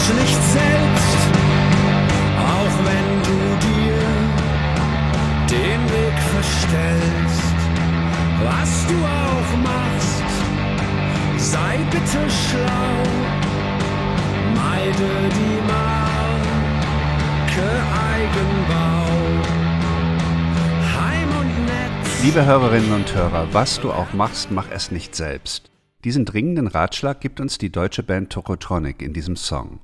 es nicht selbst, auch wenn du dir den Weg verstellst. Was du auch machst, sei bitte schlau, meide die Marke Eigenbau. Liebe Hörerinnen und Hörer, was du auch machst, mach es nicht selbst. Diesen dringenden Ratschlag gibt uns die deutsche Band Tokotronic in diesem Song.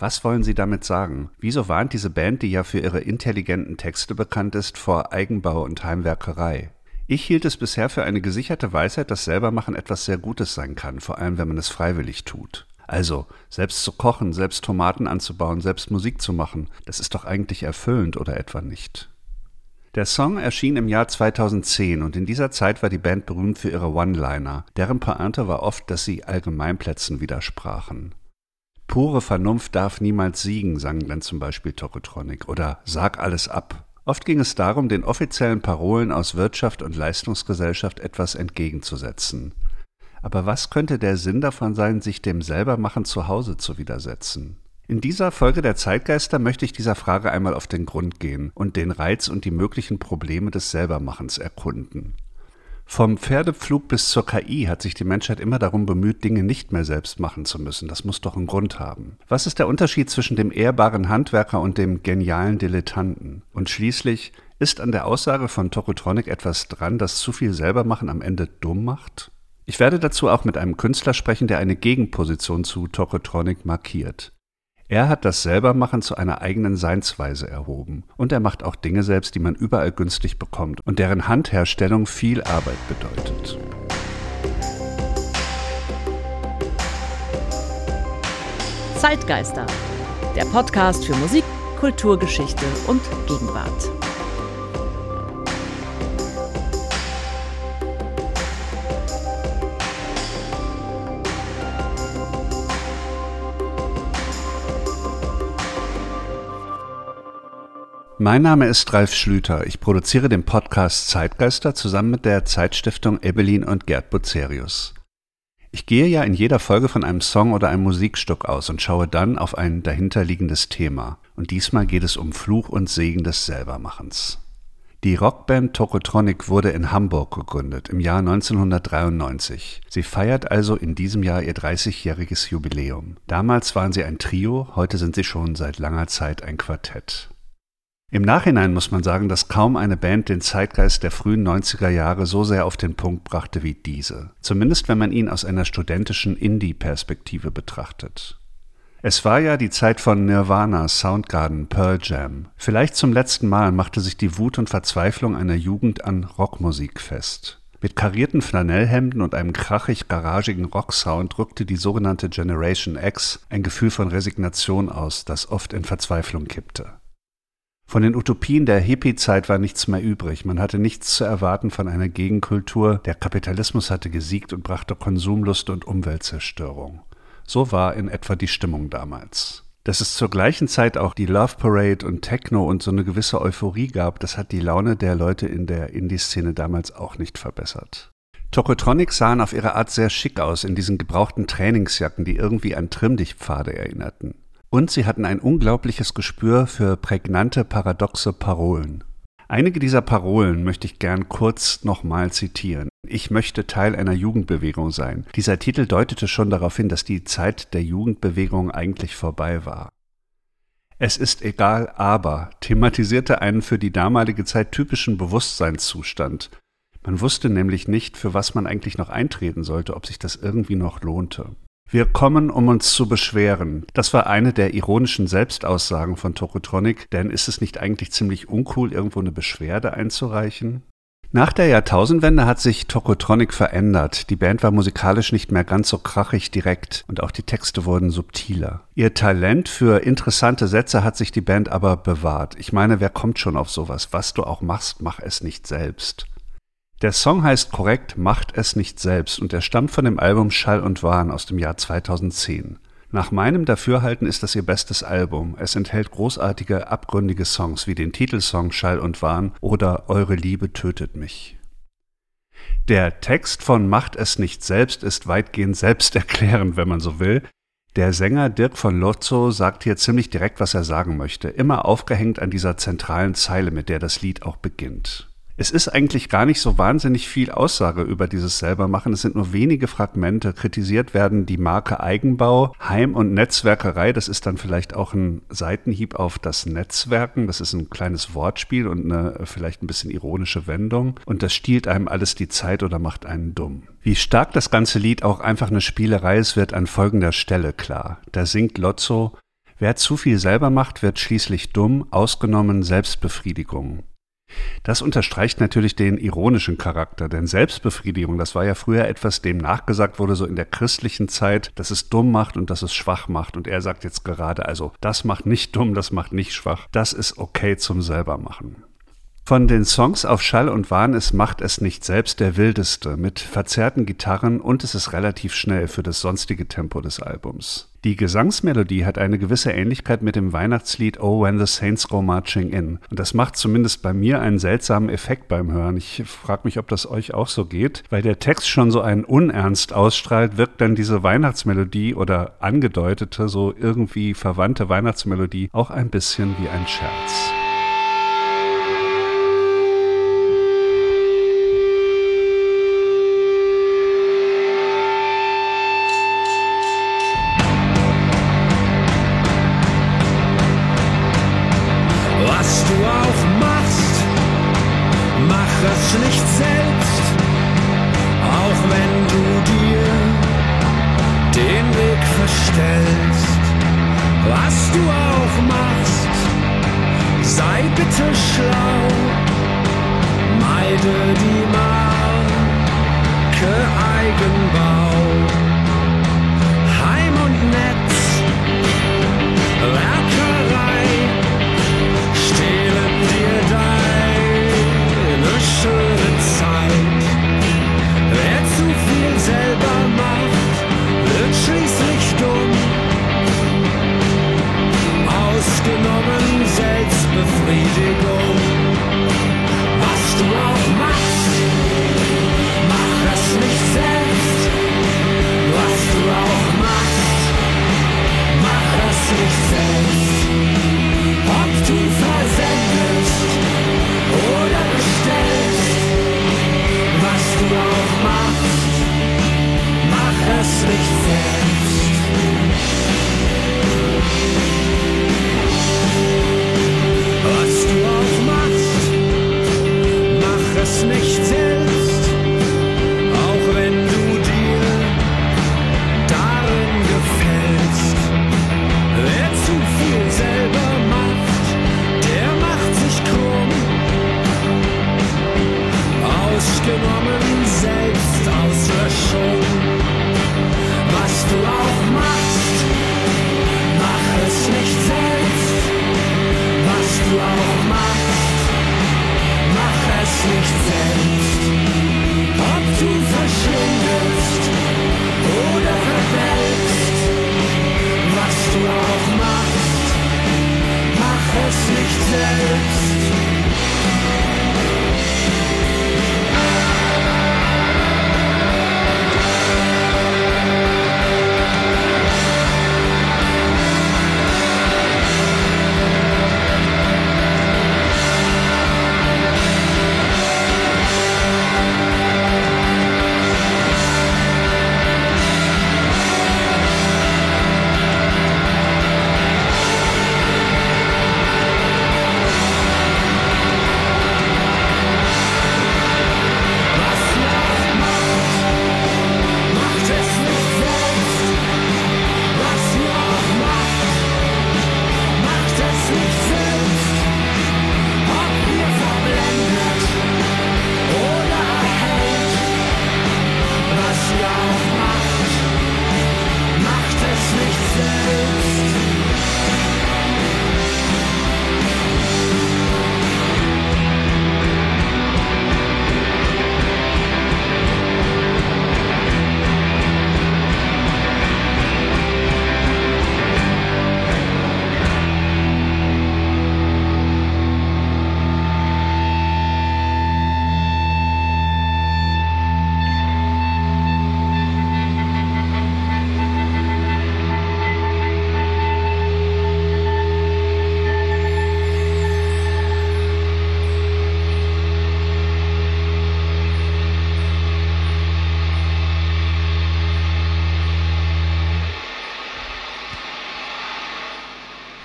Was wollen Sie damit sagen? Wieso warnt diese Band, die ja für ihre intelligenten Texte bekannt ist, vor Eigenbau und Heimwerkerei? Ich hielt es bisher für eine gesicherte Weisheit, dass Selbermachen etwas sehr Gutes sein kann, vor allem wenn man es freiwillig tut. Also, selbst zu kochen, selbst Tomaten anzubauen, selbst Musik zu machen, das ist doch eigentlich erfüllend oder etwa nicht? Der Song erschien im Jahr 2010 und in dieser Zeit war die Band berühmt für ihre One-Liner. Deren Pointe war oft, dass sie Allgemeinplätzen widersprachen. Pure Vernunft darf niemals siegen, sang dann zum Beispiel Tokotronic, oder Sag alles ab. Oft ging es darum, den offiziellen Parolen aus Wirtschaft und Leistungsgesellschaft etwas entgegenzusetzen. Aber was könnte der Sinn davon sein, sich dem Selbermachen zu Hause zu widersetzen? In dieser Folge der Zeitgeister möchte ich dieser Frage einmal auf den Grund gehen und den Reiz und die möglichen Probleme des Selbermachens erkunden. Vom Pferdepflug bis zur KI hat sich die Menschheit immer darum bemüht, Dinge nicht mehr selbst machen zu müssen. Das muss doch einen Grund haben. Was ist der Unterschied zwischen dem ehrbaren Handwerker und dem genialen Dilettanten? Und schließlich, ist an der Aussage von Tokotronic etwas dran, dass zu viel Selbermachen am Ende dumm macht? Ich werde dazu auch mit einem Künstler sprechen, der eine Gegenposition zu Tokotronic markiert. Er hat das Selbermachen zu einer eigenen Seinsweise erhoben. Und er macht auch Dinge selbst, die man überall günstig bekommt und deren Handherstellung viel Arbeit bedeutet. Zeitgeister, der Podcast für Musik, Kulturgeschichte und Gegenwart. Mein Name ist Ralf Schlüter. Ich produziere den Podcast Zeitgeister zusammen mit der Zeitstiftung Ebelin und Gerd Bucerius. Ich gehe ja in jeder Folge von einem Song oder einem Musikstück aus und schaue dann auf ein dahinterliegendes Thema. Und diesmal geht es um Fluch und Segen des Selbermachens. Die Rockband Tokotronic wurde in Hamburg gegründet im Jahr 1993. Sie feiert also in diesem Jahr ihr 30-jähriges Jubiläum. Damals waren sie ein Trio, heute sind sie schon seit langer Zeit ein Quartett. Im Nachhinein muss man sagen, dass kaum eine Band den Zeitgeist der frühen 90er Jahre so sehr auf den Punkt brachte wie diese. Zumindest wenn man ihn aus einer studentischen Indie-Perspektive betrachtet. Es war ja die Zeit von Nirvana, Soundgarden, Pearl Jam. Vielleicht zum letzten Mal machte sich die Wut und Verzweiflung einer Jugend an Rockmusik fest. Mit karierten Flanellhemden und einem krachig garagigen Rocksound drückte die sogenannte Generation X ein Gefühl von Resignation aus, das oft in Verzweiflung kippte. Von den Utopien der Hippie-Zeit war nichts mehr übrig. Man hatte nichts zu erwarten von einer Gegenkultur. Der Kapitalismus hatte gesiegt und brachte Konsumlust und Umweltzerstörung. So war in etwa die Stimmung damals. Dass es zur gleichen Zeit auch die Love Parade und Techno und so eine gewisse Euphorie gab, das hat die Laune der Leute in der Indie-Szene damals auch nicht verbessert. Tokotronics sahen auf ihre Art sehr schick aus in diesen gebrauchten Trainingsjacken, die irgendwie an Trimmdichtpfade erinnerten. Und sie hatten ein unglaubliches Gespür für prägnante, paradoxe Parolen. Einige dieser Parolen möchte ich gern kurz nochmal zitieren. Ich möchte Teil einer Jugendbewegung sein. Dieser Titel deutete schon darauf hin, dass die Zeit der Jugendbewegung eigentlich vorbei war. Es ist egal, aber thematisierte einen für die damalige Zeit typischen Bewusstseinszustand. Man wusste nämlich nicht, für was man eigentlich noch eintreten sollte, ob sich das irgendwie noch lohnte. Wir kommen, um uns zu beschweren. Das war eine der ironischen Selbstaussagen von Tokotronic, denn ist es nicht eigentlich ziemlich uncool, irgendwo eine Beschwerde einzureichen? Nach der Jahrtausendwende hat sich Tokotronic verändert. Die Band war musikalisch nicht mehr ganz so krachig direkt und auch die Texte wurden subtiler. Ihr Talent für interessante Sätze hat sich die Band aber bewahrt. Ich meine, wer kommt schon auf sowas? Was du auch machst, mach es nicht selbst. Der Song heißt korrekt Macht es nicht selbst und er stammt von dem Album Schall und Wahn aus dem Jahr 2010. Nach meinem Dafürhalten ist das ihr bestes Album. Es enthält großartige, abgründige Songs wie den Titelsong Schall und Wahn oder Eure Liebe tötet mich. Der Text von Macht es nicht selbst ist weitgehend selbsterklärend, wenn man so will. Der Sänger Dirk von Lotzo sagt hier ziemlich direkt, was er sagen möchte, immer aufgehängt an dieser zentralen Zeile, mit der das Lied auch beginnt. Es ist eigentlich gar nicht so wahnsinnig viel Aussage über dieses Selbermachen. Es sind nur wenige Fragmente. Kritisiert werden die Marke Eigenbau, Heim- und Netzwerkerei. Das ist dann vielleicht auch ein Seitenhieb auf das Netzwerken. Das ist ein kleines Wortspiel und eine vielleicht ein bisschen ironische Wendung. Und das stiehlt einem alles die Zeit oder macht einen dumm. Wie stark das ganze Lied auch einfach eine Spielerei ist, wird an folgender Stelle klar. Da singt Lotzo, Wer zu viel selber macht, wird schließlich dumm, ausgenommen Selbstbefriedigung. Das unterstreicht natürlich den ironischen Charakter, denn Selbstbefriedigung, das war ja früher etwas, dem nachgesagt wurde, so in der christlichen Zeit, dass es dumm macht und dass es schwach macht. Und er sagt jetzt gerade, also das macht nicht dumm, das macht nicht schwach, das ist okay zum selbermachen. Von den Songs auf Schall und Wahn ist Macht es nicht selbst der wildeste, mit verzerrten Gitarren und es ist relativ schnell für das sonstige Tempo des Albums. Die Gesangsmelodie hat eine gewisse Ähnlichkeit mit dem Weihnachtslied Oh When the Saints Go Marching In. Und das macht zumindest bei mir einen seltsamen Effekt beim Hören. Ich frage mich, ob das euch auch so geht. Weil der Text schon so einen Unernst ausstrahlt, wirkt dann diese Weihnachtsmelodie oder angedeutete, so irgendwie verwandte Weihnachtsmelodie auch ein bisschen wie ein Scherz. music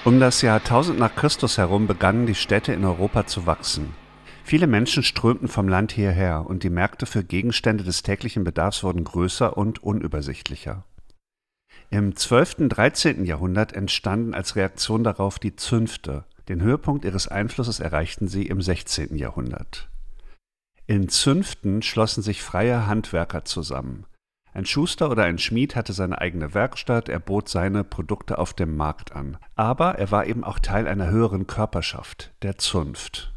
Um das Jahr 1000 nach Christus herum begannen die Städte in Europa zu wachsen. Viele Menschen strömten vom Land hierher und die Märkte für Gegenstände des täglichen Bedarfs wurden größer und unübersichtlicher. Im 12. und 13. Jahrhundert entstanden als Reaktion darauf die Zünfte. Den Höhepunkt ihres Einflusses erreichten sie im 16. Jahrhundert. In Zünften schlossen sich freie Handwerker zusammen. Ein Schuster oder ein Schmied hatte seine eigene Werkstatt, er bot seine Produkte auf dem Markt an. Aber er war eben auch Teil einer höheren Körperschaft, der Zunft.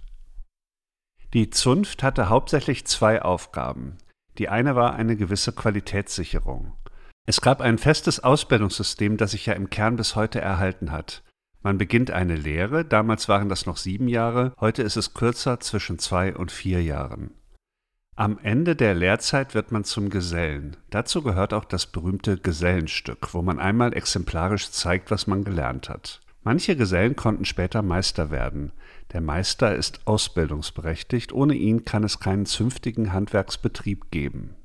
Die Zunft hatte hauptsächlich zwei Aufgaben. Die eine war eine gewisse Qualitätssicherung. Es gab ein festes Ausbildungssystem, das sich ja im Kern bis heute erhalten hat. Man beginnt eine Lehre, damals waren das noch sieben Jahre, heute ist es kürzer zwischen zwei und vier Jahren. Am Ende der Lehrzeit wird man zum Gesellen. Dazu gehört auch das berühmte Gesellenstück, wo man einmal exemplarisch zeigt, was man gelernt hat. Manche Gesellen konnten später Meister werden. Der Meister ist ausbildungsberechtigt, ohne ihn kann es keinen zünftigen Handwerksbetrieb geben.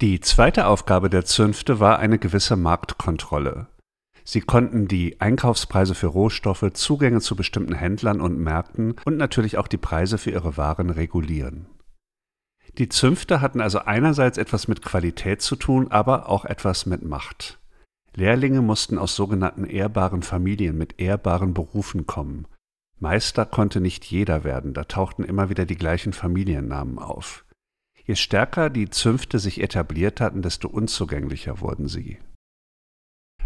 Die zweite Aufgabe der Zünfte war eine gewisse Marktkontrolle. Sie konnten die Einkaufspreise für Rohstoffe, Zugänge zu bestimmten Händlern und Märkten und natürlich auch die Preise für ihre Waren regulieren. Die Zünfte hatten also einerseits etwas mit Qualität zu tun, aber auch etwas mit Macht. Lehrlinge mussten aus sogenannten ehrbaren Familien mit ehrbaren Berufen kommen. Meister konnte nicht jeder werden, da tauchten immer wieder die gleichen Familiennamen auf. Je stärker die Zünfte sich etabliert hatten, desto unzugänglicher wurden sie.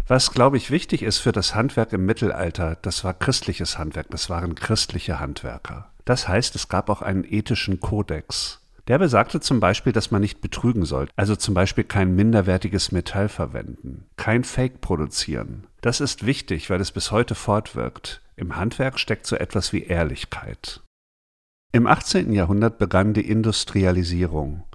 Was, glaube ich, wichtig ist für das Handwerk im Mittelalter, das war christliches Handwerk, das waren christliche Handwerker. Das heißt, es gab auch einen ethischen Kodex. Der besagte zum Beispiel, dass man nicht betrügen soll, also zum Beispiel kein minderwertiges Metall verwenden, kein Fake produzieren. Das ist wichtig, weil es bis heute fortwirkt. Im Handwerk steckt so etwas wie Ehrlichkeit. Im 18. Jahrhundert begann die Industrialisierung.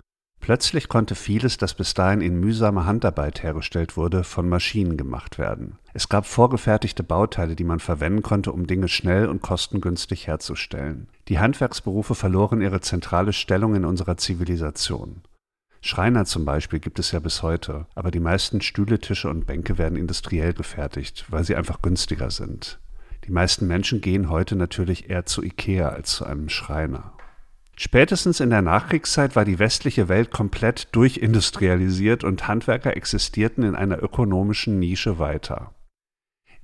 Plötzlich konnte vieles, das bis dahin in mühsamer Handarbeit hergestellt wurde, von Maschinen gemacht werden. Es gab vorgefertigte Bauteile, die man verwenden konnte, um Dinge schnell und kostengünstig herzustellen. Die Handwerksberufe verloren ihre zentrale Stellung in unserer Zivilisation. Schreiner zum Beispiel gibt es ja bis heute, aber die meisten Stühle, Tische und Bänke werden industriell gefertigt, weil sie einfach günstiger sind. Die meisten Menschen gehen heute natürlich eher zu Ikea als zu einem Schreiner. Spätestens in der Nachkriegszeit war die westliche Welt komplett durchindustrialisiert und Handwerker existierten in einer ökonomischen Nische weiter.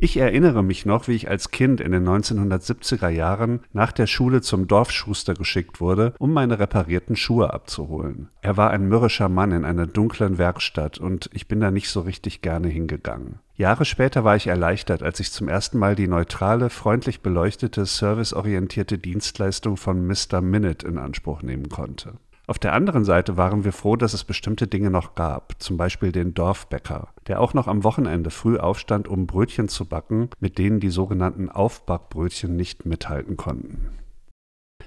Ich erinnere mich noch, wie ich als Kind in den 1970er Jahren nach der Schule zum Dorfschuster geschickt wurde, um meine reparierten Schuhe abzuholen. Er war ein mürrischer Mann in einer dunklen Werkstatt und ich bin da nicht so richtig gerne hingegangen. Jahre später war ich erleichtert, als ich zum ersten Mal die neutrale, freundlich beleuchtete, serviceorientierte Dienstleistung von Mr. Minute in Anspruch nehmen konnte. Auf der anderen Seite waren wir froh, dass es bestimmte Dinge noch gab, zum Beispiel den Dorfbäcker, der auch noch am Wochenende früh aufstand, um Brötchen zu backen, mit denen die sogenannten Aufbackbrötchen nicht mithalten konnten.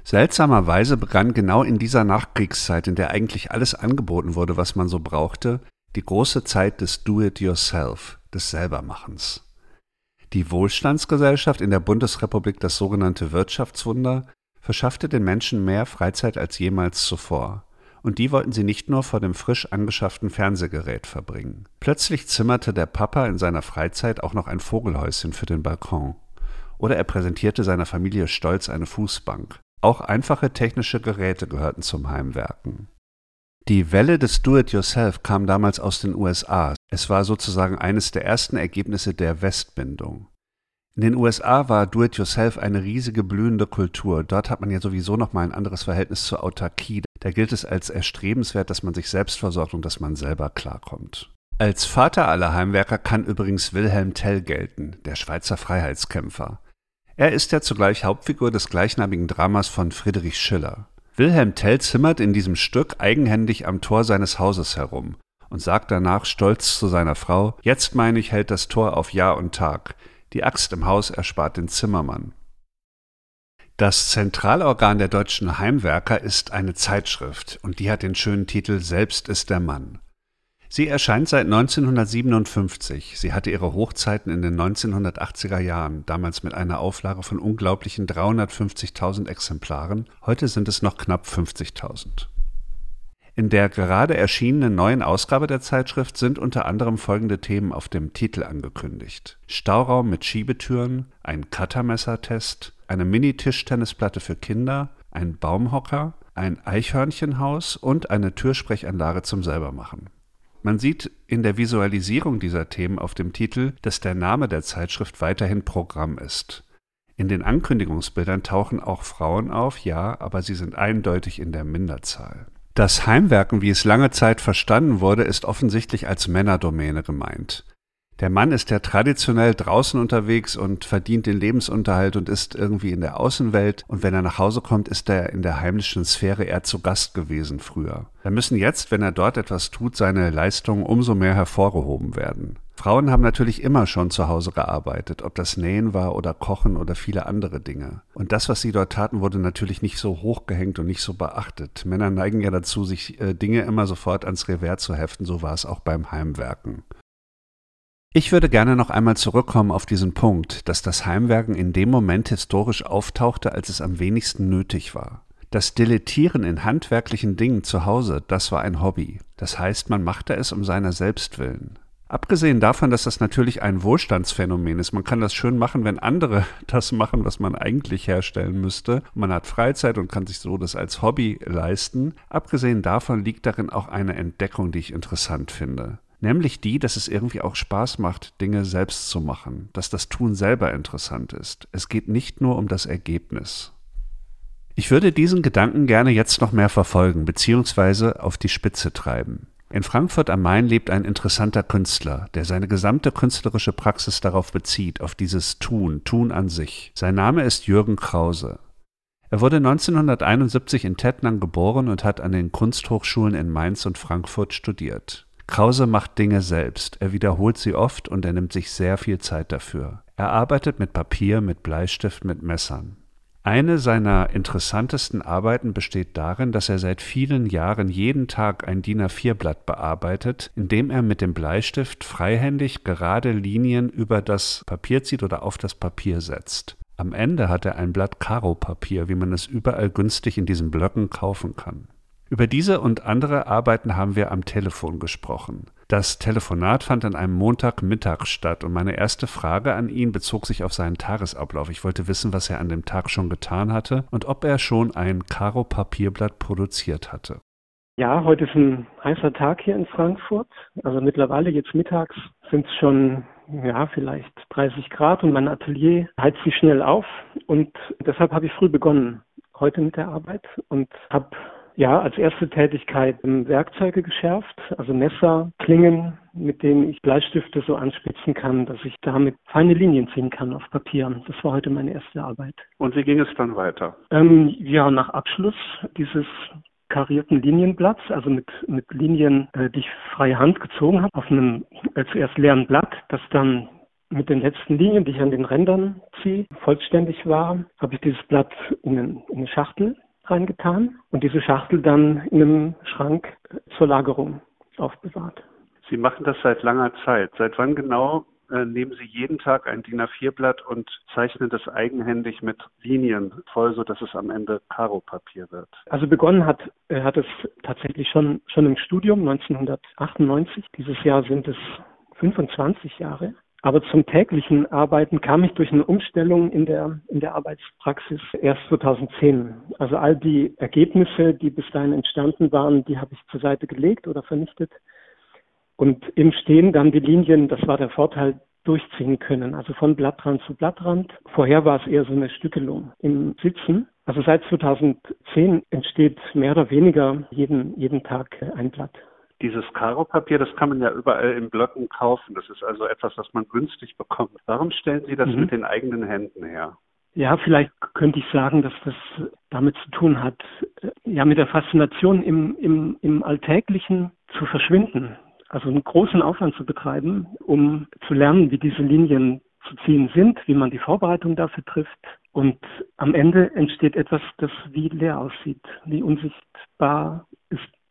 Seltsamerweise begann genau in dieser Nachkriegszeit, in der eigentlich alles angeboten wurde, was man so brauchte, die große Zeit des Do-it-yourself, des Selbermachens. Die Wohlstandsgesellschaft in der Bundesrepublik, das sogenannte Wirtschaftswunder, verschaffte den Menschen mehr Freizeit als jemals zuvor. Und die wollten sie nicht nur vor dem frisch angeschafften Fernsehgerät verbringen. Plötzlich zimmerte der Papa in seiner Freizeit auch noch ein Vogelhäuschen für den Balkon. Oder er präsentierte seiner Familie stolz eine Fußbank. Auch einfache technische Geräte gehörten zum Heimwerken. Die Welle des Do-it-yourself kam damals aus den USA. Es war sozusagen eines der ersten Ergebnisse der Westbindung. In den USA war Do-it-yourself eine riesige blühende Kultur. Dort hat man ja sowieso noch mal ein anderes Verhältnis zur Autarkie. Da gilt es als erstrebenswert, dass man sich selbst versorgt und dass man selber klarkommt. Als Vater aller Heimwerker kann übrigens Wilhelm Tell gelten, der Schweizer Freiheitskämpfer. Er ist ja zugleich Hauptfigur des gleichnamigen Dramas von Friedrich Schiller. Wilhelm Tell zimmert in diesem Stück eigenhändig am Tor seines Hauses herum und sagt danach stolz zu seiner Frau, jetzt meine ich, hält das Tor auf Jahr und Tag. Die Axt im Haus erspart den Zimmermann. Das Zentralorgan der deutschen Heimwerker ist eine Zeitschrift und die hat den schönen Titel Selbst ist der Mann. Sie erscheint seit 1957. Sie hatte ihre Hochzeiten in den 1980er Jahren, damals mit einer Auflage von unglaublichen 350.000 Exemplaren. Heute sind es noch knapp 50.000. In der gerade erschienenen neuen Ausgabe der Zeitschrift sind unter anderem folgende Themen auf dem Titel angekündigt. Stauraum mit Schiebetüren, ein Cuttermessertest, eine Mini-Tischtennisplatte für Kinder, ein Baumhocker, ein Eichhörnchenhaus und eine Türsprechanlage zum Selbermachen. Man sieht in der Visualisierung dieser Themen auf dem Titel, dass der Name der Zeitschrift weiterhin Programm ist. In den Ankündigungsbildern tauchen auch Frauen auf, ja, aber sie sind eindeutig in der Minderzahl. Das Heimwerken, wie es lange Zeit verstanden wurde, ist offensichtlich als Männerdomäne gemeint. Der Mann ist ja traditionell draußen unterwegs und verdient den Lebensunterhalt und ist irgendwie in der Außenwelt. Und wenn er nach Hause kommt, ist er in der heimlichen Sphäre eher zu Gast gewesen früher. Da müssen jetzt, wenn er dort etwas tut, seine Leistungen umso mehr hervorgehoben werden. Frauen haben natürlich immer schon zu Hause gearbeitet, ob das Nähen war oder Kochen oder viele andere Dinge. Und das, was sie dort taten, wurde natürlich nicht so hochgehängt und nicht so beachtet. Männer neigen ja dazu, sich äh, Dinge immer sofort ans Revers zu heften, so war es auch beim Heimwerken. Ich würde gerne noch einmal zurückkommen auf diesen Punkt, dass das Heimwerken in dem Moment historisch auftauchte, als es am wenigsten nötig war. Das Dilettieren in handwerklichen Dingen zu Hause, das war ein Hobby. Das heißt, man machte es um seiner selbst willen. Abgesehen davon, dass das natürlich ein Wohlstandsphänomen ist, man kann das schön machen, wenn andere das machen, was man eigentlich herstellen müsste. Man hat Freizeit und kann sich so das als Hobby leisten. Abgesehen davon liegt darin auch eine Entdeckung, die ich interessant finde. Nämlich die, dass es irgendwie auch Spaß macht, Dinge selbst zu machen, dass das Tun selber interessant ist. Es geht nicht nur um das Ergebnis. Ich würde diesen Gedanken gerne jetzt noch mehr verfolgen, beziehungsweise auf die Spitze treiben. In Frankfurt am Main lebt ein interessanter Künstler, der seine gesamte künstlerische Praxis darauf bezieht, auf dieses Tun, Tun an sich. Sein Name ist Jürgen Krause. Er wurde 1971 in Tettnang geboren und hat an den Kunsthochschulen in Mainz und Frankfurt studiert. Krause macht Dinge selbst, er wiederholt sie oft und er nimmt sich sehr viel Zeit dafür. Er arbeitet mit Papier, mit Bleistift, mit Messern. Eine seiner interessantesten Arbeiten besteht darin, dass er seit vielen Jahren jeden Tag ein DIN A4-Blatt bearbeitet, indem er mit dem Bleistift freihändig gerade Linien über das Papier zieht oder auf das Papier setzt. Am Ende hat er ein Blatt Karo-Papier, wie man es überall günstig in diesen Blöcken kaufen kann. Über diese und andere Arbeiten haben wir am Telefon gesprochen. Das Telefonat fand an einem Montagmittag statt und meine erste Frage an ihn bezog sich auf seinen Tagesablauf. Ich wollte wissen, was er an dem Tag schon getan hatte und ob er schon ein Karo-Papierblatt produziert hatte. Ja, heute ist ein heißer Tag hier in Frankfurt. Also mittlerweile jetzt mittags sind es schon ja, vielleicht 30 Grad und mein Atelier heizt sich schnell auf und deshalb habe ich früh begonnen heute mit der Arbeit und habe ja, als erste Tätigkeit Werkzeuge geschärft, also Messer, Klingen, mit denen ich Bleistifte so anspitzen kann, dass ich damit feine Linien ziehen kann auf Papier. Das war heute meine erste Arbeit. Und wie ging es dann weiter? Ähm, ja, nach Abschluss dieses karierten Linienblatts, also mit, mit Linien, äh, die ich freie Hand gezogen habe, auf einem äh, zuerst leeren Blatt, das dann mit den letzten Linien, die ich an den Rändern ziehe, vollständig war, habe ich dieses Blatt in, in eine Schachtel reingetan und diese Schachtel dann in einem Schrank zur Lagerung aufbewahrt. Sie machen das seit langer Zeit. Seit wann genau äh, nehmen Sie jeden Tag ein DIN A4-Blatt und zeichnen das eigenhändig mit Linien voll, sodass es am Ende Karo-Papier wird? Also begonnen hat, äh, hat es tatsächlich schon, schon im Studium 1998. Dieses Jahr sind es 25 Jahre. Aber zum täglichen Arbeiten kam ich durch eine Umstellung in der, in der Arbeitspraxis erst 2010. Also all die Ergebnisse, die bis dahin entstanden waren, die habe ich zur Seite gelegt oder vernichtet. Und im Stehen dann die Linien, das war der Vorteil, durchziehen können. Also von Blattrand zu Blattrand. Vorher war es eher so eine Stückelung im Sitzen. Also seit 2010 entsteht mehr oder weniger jeden, jeden Tag ein Blatt. Dieses Karo-Papier, das kann man ja überall in Blöcken kaufen. Das ist also etwas, was man günstig bekommt. Warum stellen Sie das mhm. mit den eigenen Händen her? Ja, vielleicht könnte ich sagen, dass das damit zu tun hat, ja, mit der Faszination im, im, im Alltäglichen zu verschwinden. Also einen großen Aufwand zu betreiben, um zu lernen, wie diese Linien zu ziehen sind, wie man die Vorbereitung dafür trifft. Und am Ende entsteht etwas, das wie leer aussieht, wie unsichtbar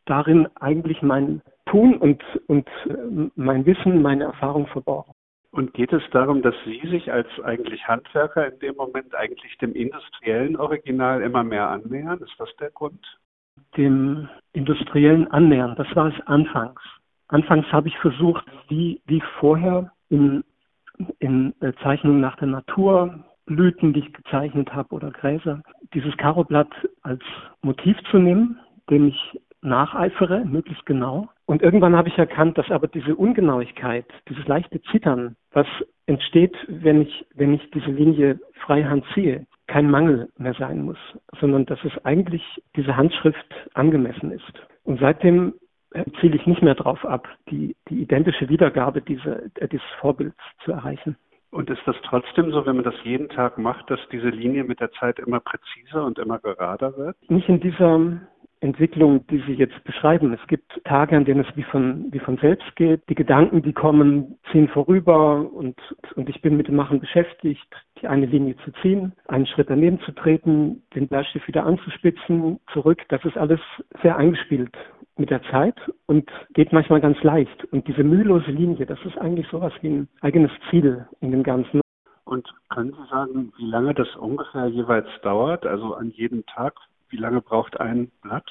darin eigentlich mein Tun und, und äh, mein Wissen, meine Erfahrung verborgen. Und geht es darum, dass Sie sich als eigentlich Handwerker in dem Moment eigentlich dem industriellen Original immer mehr annähern? Ist das der Grund? dem Industriellen annähern. Das war es anfangs. Anfangs habe ich versucht, wie, wie vorher in, in Zeichnungen nach der Natur, Blüten, die ich gezeichnet habe oder Gräser, dieses Karoblatt als Motiv zu nehmen, dem ich nacheifere, möglichst genau. Und irgendwann habe ich erkannt, dass aber diese Ungenauigkeit, dieses leichte Zittern, was entsteht, wenn ich, wenn ich diese Linie freihand ziehe, kein Mangel mehr sein muss, sondern dass es eigentlich diese Handschrift angemessen ist. Und seitdem ziele ich nicht mehr darauf ab, die, die identische Wiedergabe dieser, äh, dieses Vorbilds zu erreichen. Und ist das trotzdem so, wenn man das jeden Tag macht, dass diese Linie mit der Zeit immer präziser und immer gerader wird? Nicht in dieser Entwicklung, die Sie jetzt beschreiben. Es gibt Tage, an denen es wie von, wie von selbst geht. Die Gedanken, die kommen, ziehen vorüber und, und ich bin mit dem Machen beschäftigt, die eine Linie zu ziehen, einen Schritt daneben zu treten, den Bleistift wieder anzuspitzen, zurück. Das ist alles sehr eingespielt mit der Zeit und geht manchmal ganz leicht. Und diese mühelose Linie, das ist eigentlich sowas wie ein eigenes Ziel in dem Ganzen. Und können Sie sagen, wie lange das ungefähr jeweils dauert? Also an jedem Tag wie lange braucht ein Blatt?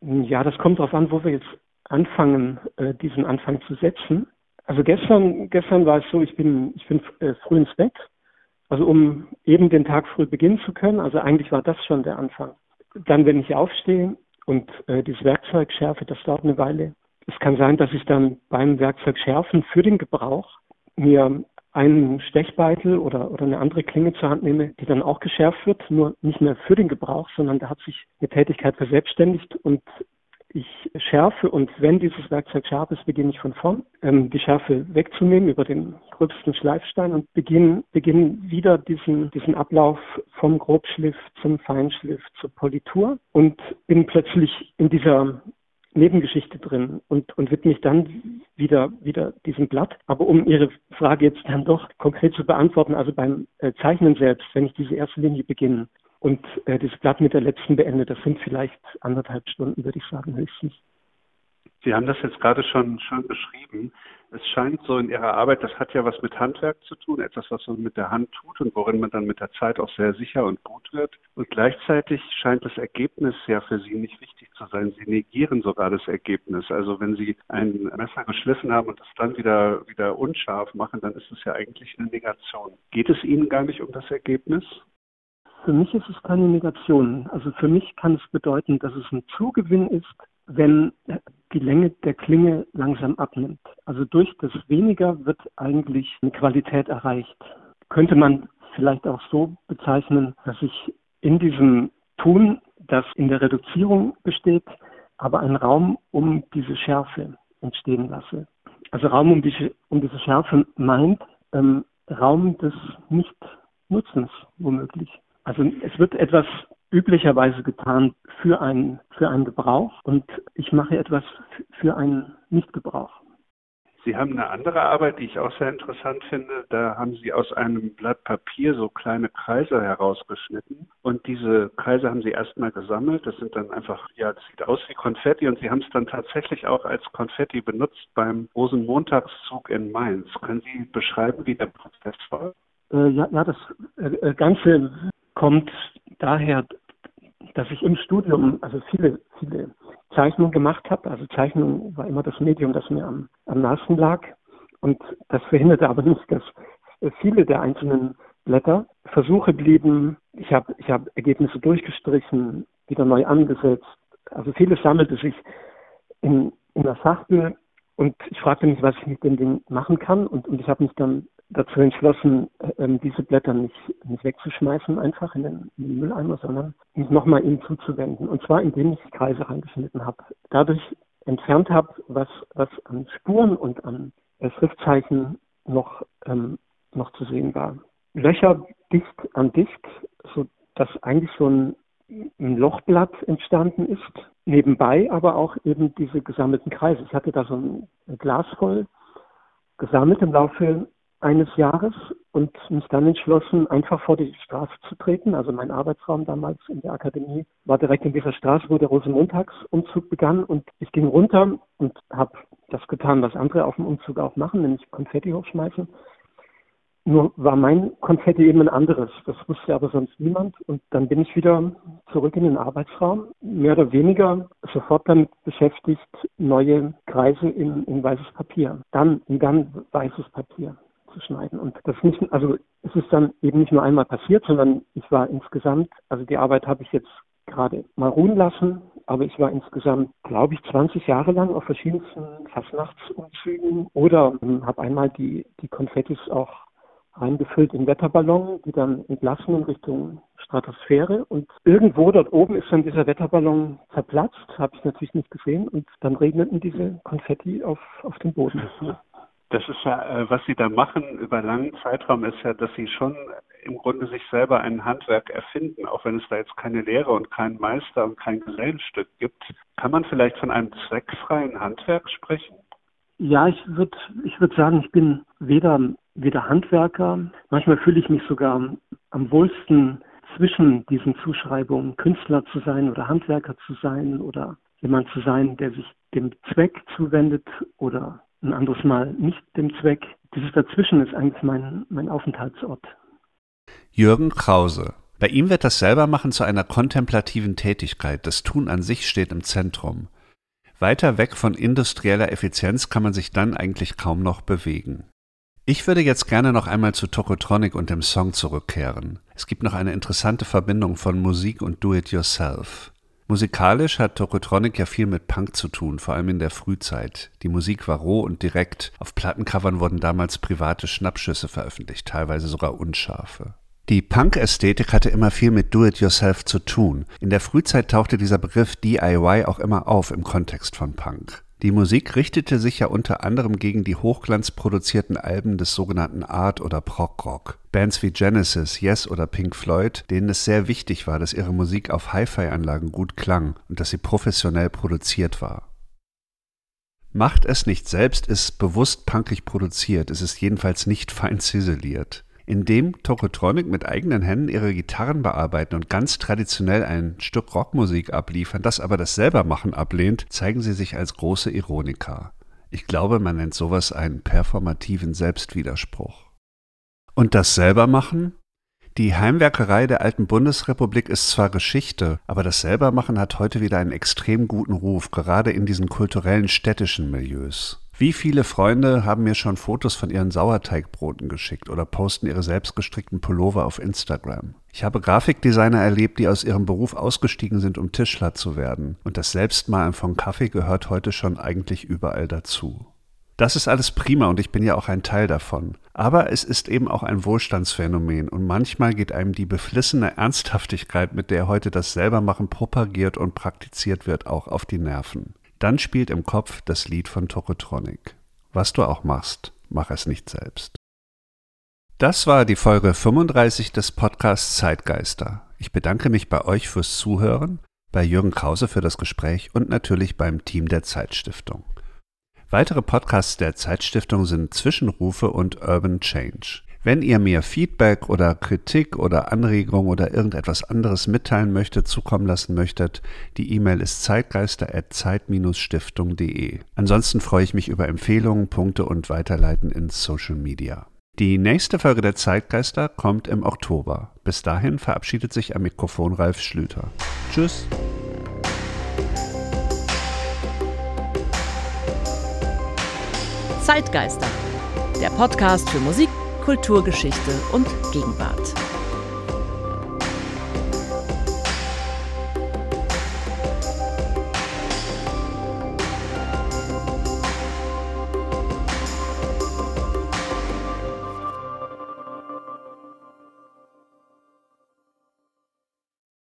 Ja, das kommt darauf an, wo wir jetzt anfangen, äh, diesen Anfang zu setzen. Also gestern, gestern war es so, ich bin, ich bin äh, früh ins Bett, also um eben den Tag früh beginnen zu können. Also eigentlich war das schon der Anfang. Dann, wenn ich aufstehe und äh, dieses Werkzeug schärfe, das dauert eine Weile. Es kann sein, dass ich dann beim Werkzeug schärfen für den Gebrauch mir einen Stechbeitel oder, oder eine andere Klinge zur Hand nehme, die dann auch geschärft wird, nur nicht mehr für den Gebrauch, sondern da hat sich eine Tätigkeit verselbstständigt und ich schärfe und wenn dieses Werkzeug scharf ist, beginne ich von vorn, ähm, die Schärfe wegzunehmen über den gröbsten Schleifstein und beginne, beginne wieder diesen, diesen Ablauf vom Grobschliff zum Feinschliff zur Politur und bin plötzlich in dieser Nebengeschichte drin und, und widme mich dann wieder, wieder diesem Blatt. Aber um Ihre Frage jetzt dann doch konkret zu beantworten, also beim äh, Zeichnen selbst, wenn ich diese erste Linie beginne und äh, dieses Blatt mit der letzten beende, das sind vielleicht anderthalb Stunden, würde ich sagen, höchstens. Sie haben das jetzt gerade schon schön beschrieben. Es scheint so in Ihrer Arbeit, das hat ja was mit Handwerk zu tun, etwas, was man mit der Hand tut und worin man dann mit der Zeit auch sehr sicher und gut wird. Und gleichzeitig scheint das Ergebnis ja für Sie nicht wichtig zu sein. Sie negieren sogar das Ergebnis. Also wenn Sie ein Messer geschliffen haben und das dann wieder, wieder unscharf machen, dann ist es ja eigentlich eine Negation. Geht es Ihnen gar nicht um das Ergebnis? Für mich ist es keine Negation. Also für mich kann es bedeuten, dass es ein Zugewinn ist, wenn die Länge der Klinge langsam abnimmt. Also durch das weniger wird eigentlich eine Qualität erreicht. Könnte man vielleicht auch so bezeichnen, dass ich in diesem Tun, das in der Reduzierung besteht, aber einen Raum um diese Schärfe entstehen lasse. Also Raum um, die, um diese Schärfe meint ähm, Raum des Nichtnutzens womöglich. Also es wird etwas üblicherweise getan für einen, für einen Gebrauch und ich mache etwas für einen Nichtgebrauch. Sie haben eine andere Arbeit, die ich auch sehr interessant finde. Da haben Sie aus einem Blatt Papier so kleine Kreise herausgeschnitten und diese Kreise haben Sie erstmal gesammelt. Das sind dann einfach, ja, das sieht aus wie Konfetti und Sie haben es dann tatsächlich auch als Konfetti benutzt beim Rosenmontagszug in Mainz. Können Sie beschreiben, wie der Prozess war? Äh, ja, ja, das äh, Ganze kommt daher, dass ich im Studium also viele, viele Zeichnungen gemacht habe. Also Zeichnung war immer das Medium, das mir am, am nahesten lag. Und das verhinderte aber nicht, dass viele der einzelnen Blätter Versuche blieben. Ich habe ich hab Ergebnisse durchgestrichen, wieder neu angesetzt. Also vieles sammelte sich in, in der Schachtel und ich fragte mich, was ich mit dem Ding machen kann. Und, und ich habe mich dann dazu entschlossen, ähm, diese Blätter nicht, nicht wegzuschmeißen, einfach in den, in den Mülleimer, sondern mich nochmal ihnen zuzuwenden. Und zwar, indem ich Kreise reingeschnitten habe. Dadurch entfernt habe, was, was an Spuren und an äh, Schriftzeichen noch, ähm, noch zu sehen war. Löcher dicht an dicht, so dass eigentlich ein, ein Lochblatt entstanden ist. Nebenbei aber auch eben diese gesammelten Kreise. Ich hatte da so ein Glas voll gesammelt im Laufe eines Jahres und mich dann entschlossen, einfach vor die Straße zu treten. Also mein Arbeitsraum damals in der Akademie war direkt in dieser Straße, wo der Rosenmontagsumzug begann. Und ich ging runter und habe das getan, was andere auf dem Umzug auch machen, nämlich Konfetti hochschmeißen. Nur war mein Konfetti eben ein anderes. Das wusste aber sonst niemand. Und dann bin ich wieder zurück in den Arbeitsraum, mehr oder weniger sofort damit beschäftigt, neue Kreise in, in weißes Papier, dann in ganz weißes Papier zu schneiden. Und das nicht, also es ist dann eben nicht nur einmal passiert, sondern ich war insgesamt, also die Arbeit habe ich jetzt gerade mal ruhen lassen, aber ich war insgesamt, glaube ich, 20 Jahre lang auf verschiedensten Fastnachtsumzügen oder habe einmal die, die Konfettis auch reingefüllt in Wetterballon, die dann entlassen in Richtung Stratosphäre. Und irgendwo dort oben ist dann dieser Wetterballon zerplatzt, habe ich natürlich nicht gesehen. Und dann regneten diese Konfetti auf, auf den Boden. Das ist ja, äh, was Sie da machen über langen Zeitraum, ist ja, dass Sie schon im Grunde sich selber ein Handwerk erfinden, auch wenn es da jetzt keine Lehre und keinen Meister und kein Gesellenstück gibt. Kann man vielleicht von einem zweckfreien Handwerk sprechen? Ja, ich würde ich würd sagen, ich bin weder, weder Handwerker, manchmal fühle ich mich sogar am wohlsten zwischen diesen Zuschreibungen, Künstler zu sein oder Handwerker zu sein oder jemand zu sein, der sich dem Zweck zuwendet oder ein anderes Mal nicht dem Zweck. Dieses Dazwischen ist eigentlich mein, mein Aufenthaltsort. Jürgen Krause. Bei ihm wird das Selbermachen zu einer kontemplativen Tätigkeit. Das Tun an sich steht im Zentrum. Weiter weg von industrieller Effizienz kann man sich dann eigentlich kaum noch bewegen. Ich würde jetzt gerne noch einmal zu Tokotronic und dem Song zurückkehren. Es gibt noch eine interessante Verbindung von Musik und Do-it-yourself. Musikalisch hat Tokotronic ja viel mit Punk zu tun, vor allem in der Frühzeit. Die Musik war roh und direkt. Auf Plattencovern wurden damals private Schnappschüsse veröffentlicht, teilweise sogar unscharfe. Die Punk-Ästhetik hatte immer viel mit Do-it-yourself zu tun. In der Frühzeit tauchte dieser Begriff DIY auch immer auf im Kontext von Punk. Die Musik richtete sich ja unter anderem gegen die hochglanzproduzierten Alben des sogenannten Art- oder Prog-Rock. Bands wie Genesis, Yes oder Pink Floyd, denen es sehr wichtig war, dass ihre Musik auf Hi-Fi-Anlagen gut klang und dass sie professionell produziert war. Macht es nicht selbst, ist bewusst punkig produziert, es ist jedenfalls nicht fein ziseliert indem Tokotronic mit eigenen Händen ihre Gitarren bearbeiten und ganz traditionell ein Stück Rockmusik abliefern, das aber das Selbermachen ablehnt, zeigen sie sich als große Ironiker. Ich glaube, man nennt sowas einen performativen Selbstwiderspruch. Und das Selbermachen? Die Heimwerkerei der alten Bundesrepublik ist zwar Geschichte, aber das Selbermachen hat heute wieder einen extrem guten Ruf, gerade in diesen kulturellen städtischen Milieus. Wie viele Freunde haben mir schon Fotos von ihren Sauerteigbroten geschickt oder posten ihre selbstgestrickten Pullover auf Instagram? Ich habe Grafikdesigner erlebt, die aus ihrem Beruf ausgestiegen sind, um Tischler zu werden. Und das Selbstmalen von Kaffee gehört heute schon eigentlich überall dazu. Das ist alles prima und ich bin ja auch ein Teil davon. Aber es ist eben auch ein Wohlstandsphänomen und manchmal geht einem die beflissene Ernsthaftigkeit, mit der heute das Selbermachen propagiert und praktiziert wird, auch auf die Nerven. Dann spielt im Kopf das Lied von Tokotronic. Was du auch machst, mach es nicht selbst. Das war die Folge 35 des Podcasts Zeitgeister. Ich bedanke mich bei euch fürs Zuhören, bei Jürgen Krause für das Gespräch und natürlich beim Team der Zeitstiftung. Weitere Podcasts der Zeitstiftung sind Zwischenrufe und Urban Change. Wenn ihr mir Feedback oder Kritik oder Anregung oder irgendetwas anderes mitteilen möchtet, zukommen lassen möchtet, die E-Mail ist zeitgeister.zeit-stiftung.de. Ansonsten freue ich mich über Empfehlungen, Punkte und Weiterleiten in Social Media. Die nächste Folge der Zeitgeister kommt im Oktober. Bis dahin verabschiedet sich am Mikrofon Ralf Schlüter. Tschüss. Zeitgeister, der Podcast für Musik Kulturgeschichte und Gegenwart.